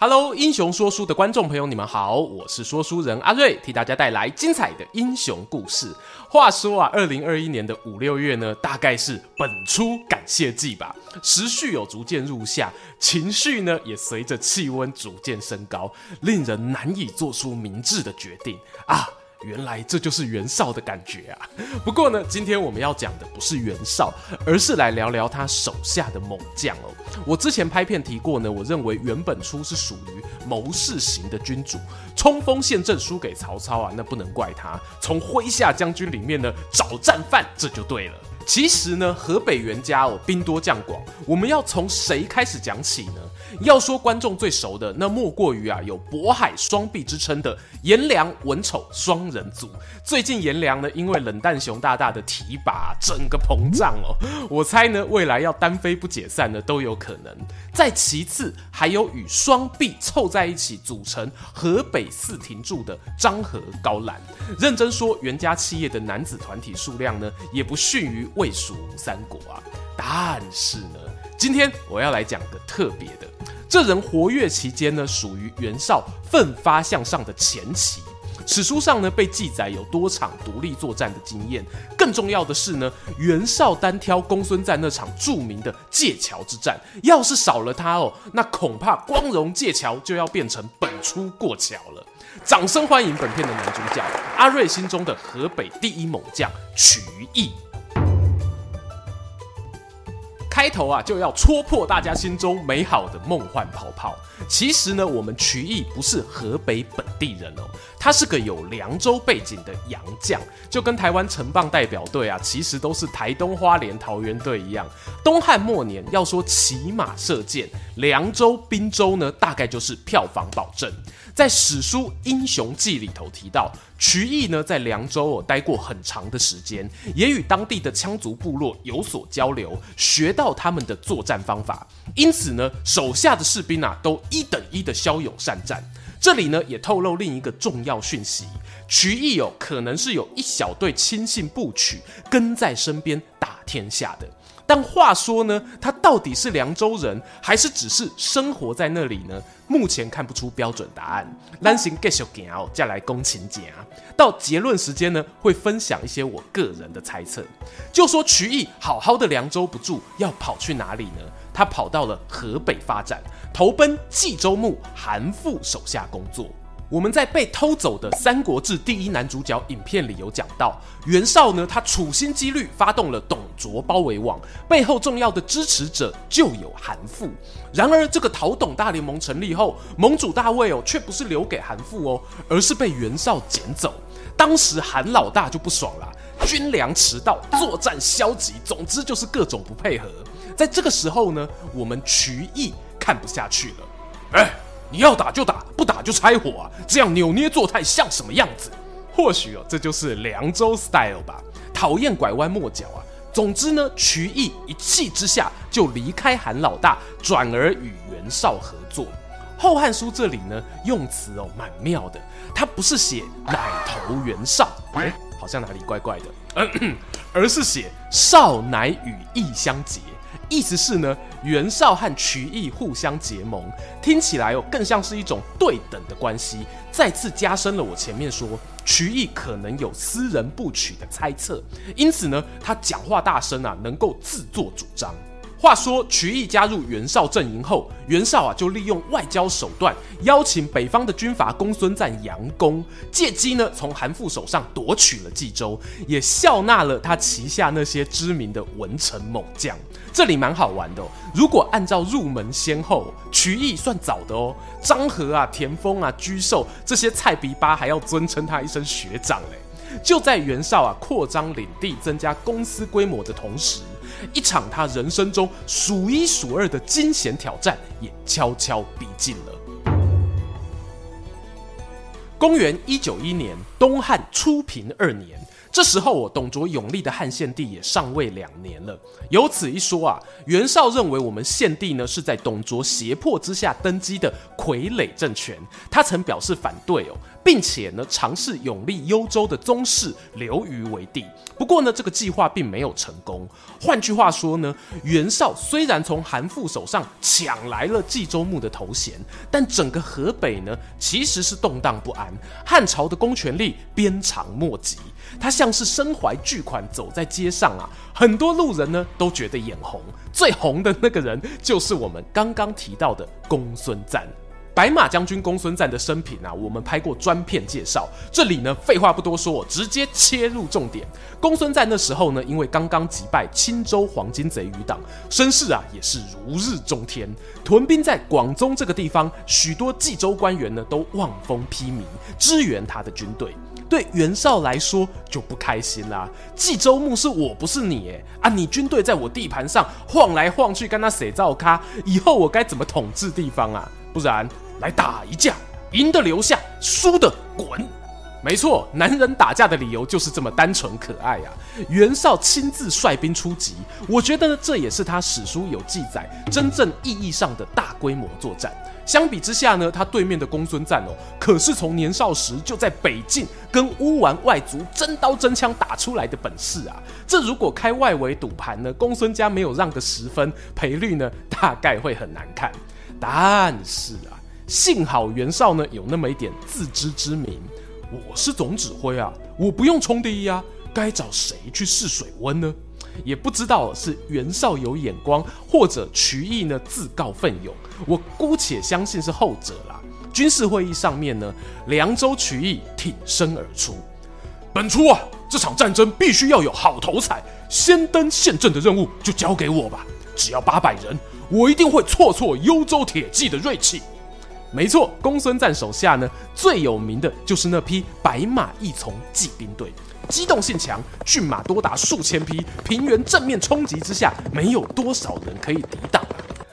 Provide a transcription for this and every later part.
Hello，英雄说书的观众朋友，你们好，我是说书人阿瑞，替大家带来精彩的英雄故事。话说啊，二零二一年的五六月呢，大概是本初感谢季吧，时序有逐渐入夏，情绪呢也随着气温逐渐升高，令人难以做出明智的决定啊。原来这就是袁绍的感觉啊！不过呢，今天我们要讲的不是袁绍，而是来聊聊他手下的猛将哦。我之前拍片提过呢，我认为袁本初是属于谋士型的君主，冲锋陷阵输给曹操啊，那不能怪他，从麾下将军里面呢找战犯，这就对了。其实呢，河北袁家哦，兵多将广，我们要从谁开始讲起呢？要说观众最熟的，那莫过于啊有渤海双臂之称的颜良、文丑双人组。最近颜良呢，因为冷淡熊大大的提拔，整个膨胀哦。我猜呢，未来要单飞不解散呢，都有可能。再其次，还有与双臂凑在一起组成河北四廷柱的张合、高览。认真说，袁家企业的男子团体数量呢，也不逊于魏、蜀、吴三国啊。但是呢，今天我要来讲个特别的，这人活跃期间呢，属于袁绍奋发向上的前期。史书上呢，被记载有多场独立作战的经验，更重要的是呢，袁绍单挑公孙瓒那场著名的界桥之战，要是少了他哦，那恐怕光荣界桥就要变成本初过桥了。掌声欢迎本片的男主角，阿瑞心中的河北第一猛将瞿义。开头啊，就要戳破大家心中美好的梦幻泡泡。其实呢，我们曲艺不是河北本地人哦，他是个有凉州背景的洋将，就跟台湾城棒代表队啊，其实都是台东花莲桃园队一样。东汉末年，要说骑马射箭，凉州、滨州呢，大概就是票房保证。在史书《英雄记》里头提到，瞿义呢在凉州哦待过很长的时间，也与当地的羌族部落有所交流，学到他们的作战方法，因此呢手下的士兵啊都一等一的骁勇善战。这里呢也透露另一个重要讯息：瞿义哦可能是有一小队亲信部曲跟在身边打天下的。但话说呢，他到底是凉州人，还是只是生活在那里呢？目前看不出标准答案。先继续讲哦，再来讲情节。到结论时间呢，会分享一些我个人的猜测。就说瞿义好好的凉州不住，要跑去哪里呢？他跑到了河北发展，投奔冀州牧韩馥手下工作。我们在被偷走的《三国志》第一男主角影片里有讲到，袁绍呢，他处心积虑发动了董卓包围网，背后重要的支持者就有韩馥。然而，这个讨董大联盟成立后，盟主大位哦，却不是留给韩馥哦，而是被袁绍捡走。当时韩老大就不爽了，军粮迟到，作战消极，总之就是各种不配合。在这个时候呢，我们瞿义看不下去了，哎。你要打就打，不打就拆伙啊！这样扭捏作态像什么样子？或许哦，这就是凉州 style 吧，讨厌拐弯抹角啊。总之呢，瞿义一气之下就离开韩老大，转而与袁绍合作。《后汉书》这里呢，用词哦蛮妙的，他不是写乃投袁绍，哎，好像哪里怪怪的，而是写少乃与义相结。意思是呢，袁绍和瞿义互相结盟，听起来哦，更像是一种对等的关系，再次加深了我前面说瞿义可能有私人不娶的猜测。因此呢，他讲话大声啊，能够自作主张。话说瞿义加入袁绍阵营后，袁绍啊就利用外交手段邀请北方的军阀公孙瓒佯攻，借机呢从韩馥手上夺取了冀州，也笑纳了他旗下那些知名的文臣猛将。这里蛮好玩的哦，如果按照入门先后，瞿义算早的哦，张合啊、田丰啊、沮授这些菜逼八还要尊称他一声学长嘞。就在袁绍啊扩张领地、增加公司规模的同时。一场他人生中数一数二的惊险挑战也悄悄逼近了。公元一九一年，东汉初平二年，这时候，我董卓永历的汉献帝也上位两年了。有此一说啊，袁绍认为我们献帝呢是在董卓胁迫之下登基的傀儡政权，他曾表示反对哦，并且呢尝试永历幽州的宗室刘虞为帝。不过呢，这个计划并没有成功。换句话说呢，袁绍虽然从韩馥手上抢来了冀州牧的头衔，但整个河北呢其实是动荡不安，汉朝的公权力鞭长莫及。他像是身怀巨款走在街上啊，很多路人呢都觉得眼红。最红的那个人就是我们刚刚提到的公孙瓒。白马将军公孙瓒的生平啊，我们拍过专片介绍。这里呢，废话不多说，直接切入重点。公孙瓒那时候呢，因为刚刚击败青州黄巾贼余党，声势啊也是如日中天。屯兵在广宗这个地方，许多冀州官员呢都望风披靡，支援他的军队。对袁绍来说就不开心啦，冀州牧是我不是你哎啊！你军队在我地盘上晃来晃去，跟他谁造咖？以后我该怎么统治地方啊？不然来打一架，赢的留下，输的滚。没错，男人打架的理由就是这么单纯可爱啊！袁绍亲自率兵出击，我觉得呢，这也是他史书有记载真正意义上的大规模作战。相比之下呢，他对面的公孙瓒哦，可是从年少时就在北境跟乌丸外族真刀真枪打出来的本事啊！这如果开外围赌盘呢，公孙家没有让个十分，赔率呢大概会很难看。但是啊，幸好袁绍呢有那么一点自知之明。我是总指挥啊，我不用冲第一啊，该找谁去试水温呢？也不知道是袁绍有眼光，或者瞿义呢自告奋勇。我姑且相信是后者啦。军事会议上面呢，凉州瞿义挺身而出：“本初啊，这场战争必须要有好头彩，先登县阵的任务就交给我吧。只要八百人，我一定会挫挫幽州铁骑的锐气。”没错，公孙瓒手下呢最有名的就是那批白马义从骑兵队，机动性强，骏马多达数千匹，平原正面冲击之下，没有多少人可以抵挡。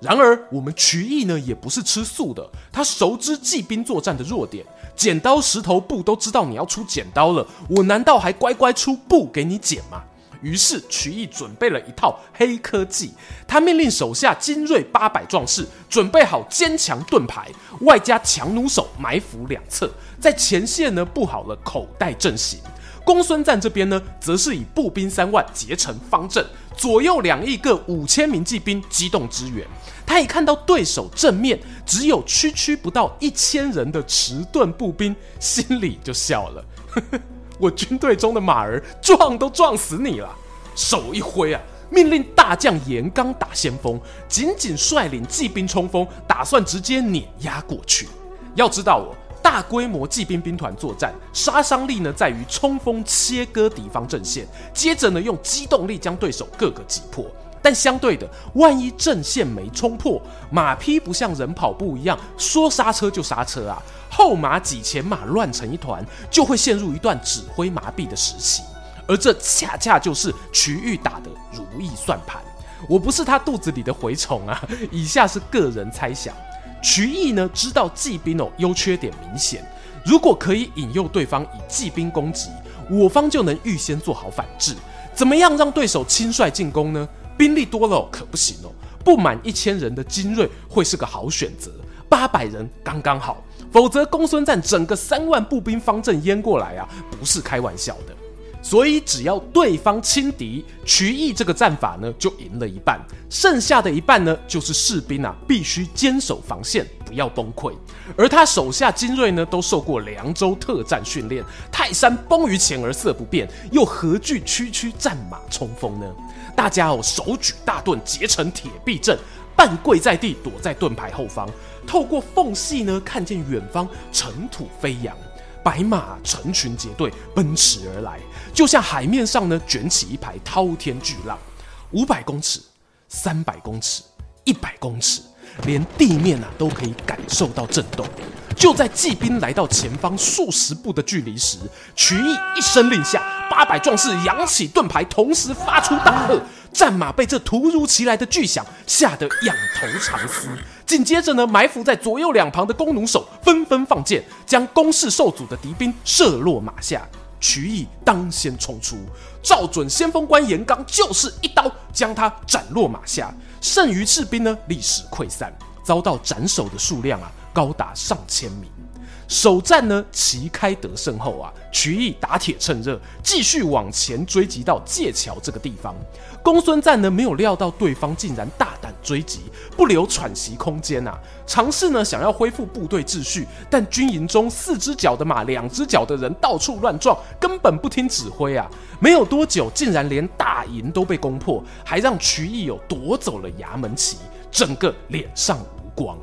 然而，我们瞿义呢也不是吃素的，他熟知骑兵作战的弱点，剪刀石头布都知道你要出剪刀了，我难道还乖乖出布给你剪吗？于是，曲义准备了一套黑科技。他命令手下精锐八百壮士准备好坚强盾牌，外加强弩手埋伏两侧，在前线呢布好了口袋阵型。公孙瓒这边呢，则是以步兵三万结成方阵，左右两翼各五千名骑兵机动支援。他一看到对手正面只有区区不到一千人的迟钝步兵，心里就笑了。我军队中的马儿撞都撞死你了！手一挥啊，命令大将严纲打先锋，紧紧率领骑兵冲锋，打算直接碾压过去。要知道哦，大规模骑兵兵团作战，杀伤力呢在于冲锋切割敌方阵线，接着呢用机动力将对手各个击破。但相对的，万一阵线没冲破，马匹不像人跑步一样说刹车就刹车啊，后马挤前马乱成一团，就会陷入一段指挥麻痹的时期。而这恰恰就是瞿玉打的如意算盘。我不是他肚子里的蛔虫啊，以下是个人猜想。瞿义呢知道骑兵哦优缺点明显，如果可以引诱对方以骑兵攻击，我方就能预先做好反制。怎么样让对手轻率进攻呢？兵力多了可不行哦，不满一千人的精锐会是个好选择，八百人刚刚好，否则公孙瓒整个三万步兵方阵淹过来啊，不是开玩笑的。所以只要对方轻敌，渠义这个战法呢就赢了一半，剩下的一半呢就是士兵啊必须坚守防线，不要崩溃。而他手下精锐呢都受过凉州特战训练，泰山崩于前而色不变，又何惧区区战马冲锋呢？大家哦，手举大盾结成铁壁阵，半跪在地，躲在盾牌后方，透过缝隙呢，看见远方尘土飞扬，白马成群结队奔驰而来，就像海面上呢卷起一排滔天巨浪，五百公尺、三百公尺、一百公尺，连地面啊都可以感受到震动。就在骑兵来到前方数十步的距离时，瞿义一声令下，八百壮士扬起盾牌，同时发出大喝。战马被这突如其来的巨响吓得仰头长嘶。紧接着呢，埋伏在左右两旁的弓弩手纷纷放箭，将攻势受阻的敌兵射落马下。瞿义当先冲出，照准先锋官严纲，就是一刀将他斩落马下。剩余士兵呢，历史溃散，遭到斩首的数量啊，高达上千名。首战呢，旗开得胜后啊，瞿义打铁趁热，继续往前追击到界桥这个地方。公孙瓒呢，没有料到对方竟然大胆追击，不留喘息空间、啊，尝试呢想要恢复部队秩序，但军营中四只脚的马、两只脚的人到处乱撞，根本不听指挥啊！没有多久，竟然连大营都被攻破，还让瞿义有夺走了衙门旗，整个脸上无光。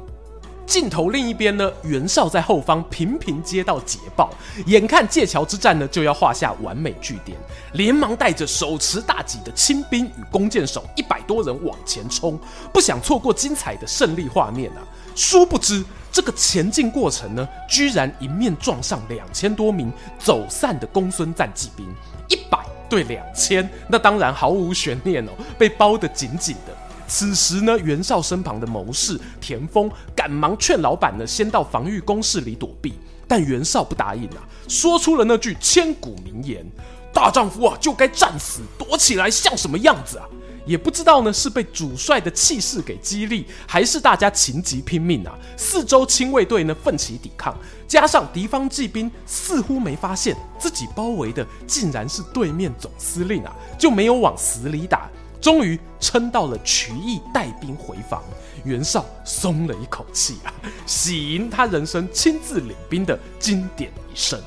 镜头另一边呢，袁绍在后方频频接到捷报，眼看界桥之战呢就要画下完美句点，连忙带着手持大戟的亲兵与弓箭手一百多人往前冲，不想错过精彩的胜利画面啊！殊不知这个前进过程呢，居然迎面撞上两千多名走散的公孙瓒骑兵，一百对两千，那当然毫无悬念哦，被包得紧紧的。此时呢，袁绍身旁的谋士田丰赶忙劝老板呢，先到防御工事里躲避。但袁绍不答应啊，说出了那句千古名言：“大丈夫啊，就该战死，躲起来像什么样子啊？”也不知道呢，是被主帅的气势给激励，还是大家情急拼命啊？四周亲卫队呢，奋起抵抗，加上敌方骑兵似乎没发现自己包围的竟然是对面总司令啊，就没有往死里打。终于撑到了瞿义带兵回防，袁绍松了一口气啊，喜迎他人生亲自领兵的经典一胜。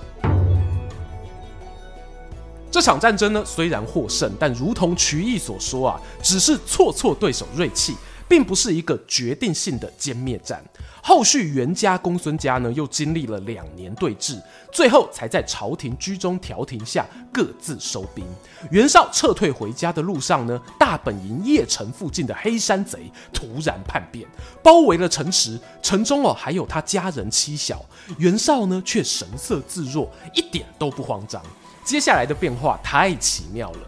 这场战争呢，虽然获胜，但如同瞿义所说啊，只是挫挫对手锐气。并不是一个决定性的歼灭战，后续袁家、公孙家呢又经历了两年对峙，最后才在朝廷居中调停下各自收兵。袁绍撤退回家的路上呢，大本营邺城附近的黑山贼突然叛变，包围了城池，城中哦还有他家人妻小，袁绍呢却神色自若，一点都不慌张。接下来的变化太奇妙了。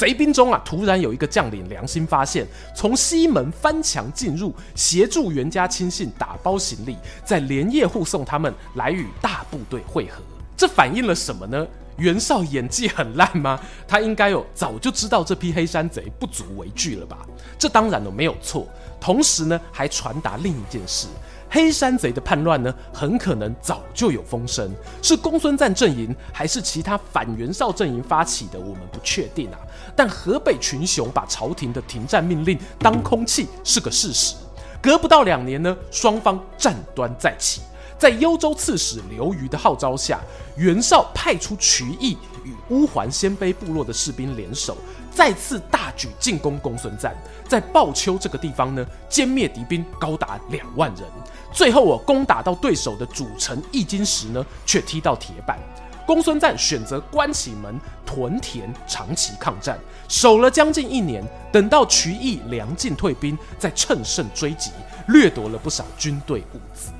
贼兵中啊，突然有一个将领良心发现，从西门翻墙进入，协助袁家亲信打包行李，再连夜护送他们来与大部队会合。这反映了什么呢？袁绍演技很烂吗？他应该有早就知道这批黑山贼不足为惧了吧？这当然了，没有错。同时呢，还传达另一件事。黑山贼的叛乱呢，很可能早就有风声，是公孙瓒阵营还是其他反袁绍阵营发起的，我们不确定啊。但河北群雄把朝廷的停战命令当空气是个事实。隔不到两年呢，双方战端再起，在幽州刺史刘虞的号召下，袁绍派出瞿义与乌桓鲜卑部落的士兵联手，再次大举进攻公孙瓒，在鲍丘这个地方呢，歼灭敌兵高达两万人。最后，我攻打到对手的主城易京时呢，却踢到铁板。公孙瓒选择关起门屯田，长期抗战，守了将近一年。等到瞿义粮尽退兵，再乘胜追击，掠夺了不少军队物资。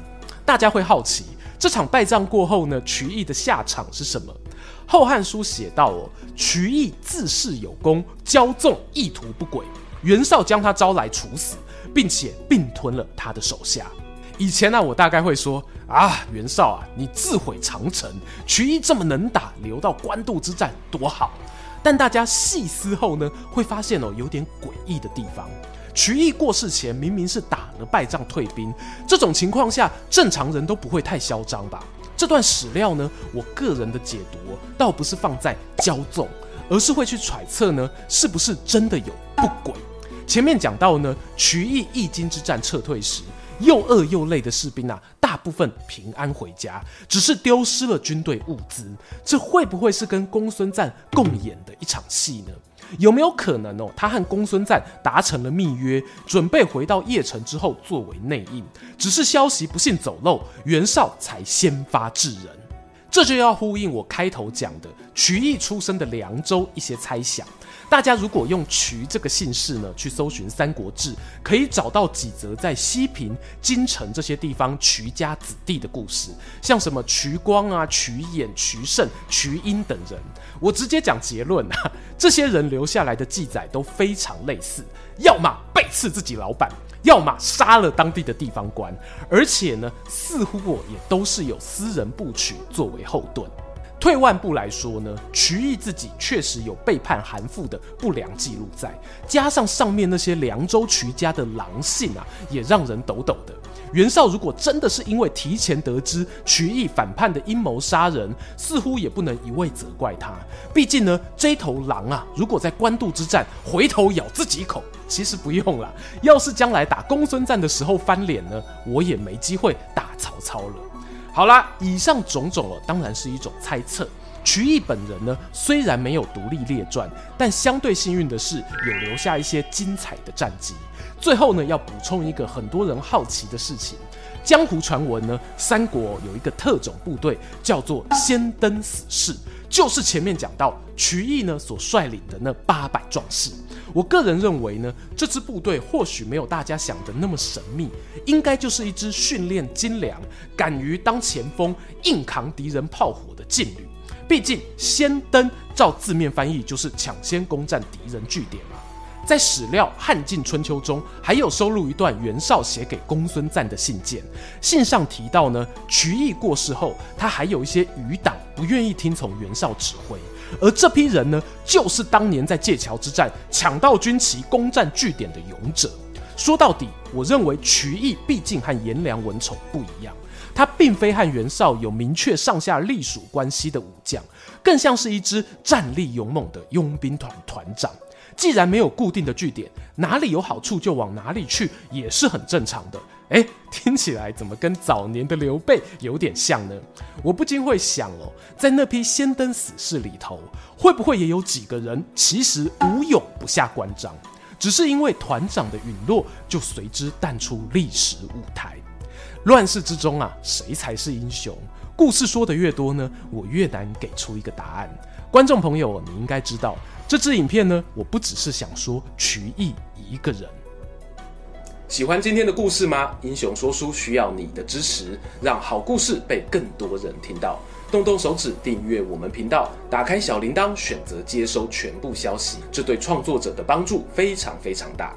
大家会好奇，这场败仗过后呢，瞿义的下场是什么？《后汉书》写道：哦，瞿义自恃有功，骄纵意图不轨，袁绍将他招来处死，并且并吞了他的手下。以前呢、我大概会说啊，袁绍啊，你自毁长城，瞿义这么能打，留到官渡之战多好。但大家细思后呢，会发现哦，有点诡异的地方。瞿义过世前明明是打了败仗退兵，这种情况下，正常人都不会太嚣张吧？这段史料呢，我个人的解读倒不是放在骄纵，而是会去揣测呢，是不是真的有不轨？前面讲到呢，瞿义易京之战撤退时。又饿又累的士兵啊，大部分平安回家，只是丢失了军队物资。这会不会是跟公孙瓒共演的一场戏呢？有没有可能哦？他和公孙瓒达成了密约，准备回到邺城之后作为内应，只是消息不幸走漏，袁绍才先发制人。这就要呼应我开头讲的瞿义出生的凉州一些猜想。大家如果用瞿这个姓氏呢，去搜寻《三国志》，可以找到几则在西平、京城这些地方瞿家子弟的故事，像什么瞿光啊、瞿衍、瞿盛、瞿英等人。我直接讲结论啊，这些人留下来的记载都非常类似，要么刺自己老板，要么杀了当地的地方官，而且呢，似乎我也都是有私人部曲作为后盾。退万步来说呢，瞿毅自己确实有背叛韩馥的不良记录在，加上上面那些凉州瞿家的狼性啊，也让人抖抖的。袁绍如果真的是因为提前得知曲义反叛的阴谋杀人，似乎也不能一味责怪他。毕竟呢，这头狼啊，如果在官渡之战回头咬自己一口，其实不用啦。要是将来打公孙瓒的时候翻脸呢，我也没机会打曹操了。好啦，以上种种哦，当然是一种猜测。瞿义本人呢，虽然没有独立列传，但相对幸运的是，有留下一些精彩的战绩。最后呢，要补充一个很多人好奇的事情：江湖传闻呢，三国有一个特种部队叫做先登死士，就是前面讲到瞿义呢所率领的那八百壮士。我个人认为呢，这支部队或许没有大家想的那么神秘，应该就是一支训练精良、敢于当前锋、硬扛敌人炮火的劲旅。毕竟“先登”照字面翻译就是抢先攻占敌人据点嘛。在史料《汉晋春秋》中，还有收录一段袁绍写给公孙瓒的信件，信上提到呢，瞿义过世后，他还有一些余党不愿意听从袁绍指挥。而这批人呢，就是当年在界桥之战抢到军旗、攻占据点的勇者。说到底，我认为瞿义毕竟和颜良、文丑不一样，他并非和袁绍有明确上下隶属关系的武将，更像是一支战力勇猛的佣兵团团长。既然没有固定的据点，哪里有好处就往哪里去，也是很正常的。哎，听起来怎么跟早年的刘备有点像呢？我不禁会想哦，在那批先登死士里头，会不会也有几个人其实无勇不下关张，只是因为团长的陨落，就随之淡出历史舞台？乱世之中啊，谁才是英雄？故事说的越多呢，我越难给出一个答案。观众朋友，你应该知道，这支影片呢，我不只是想说瞿义一个人。喜欢今天的故事吗？英雄说书需要你的支持，让好故事被更多人听到。动动手指订阅我们频道，打开小铃铛，选择接收全部消息，这对创作者的帮助非常非常大。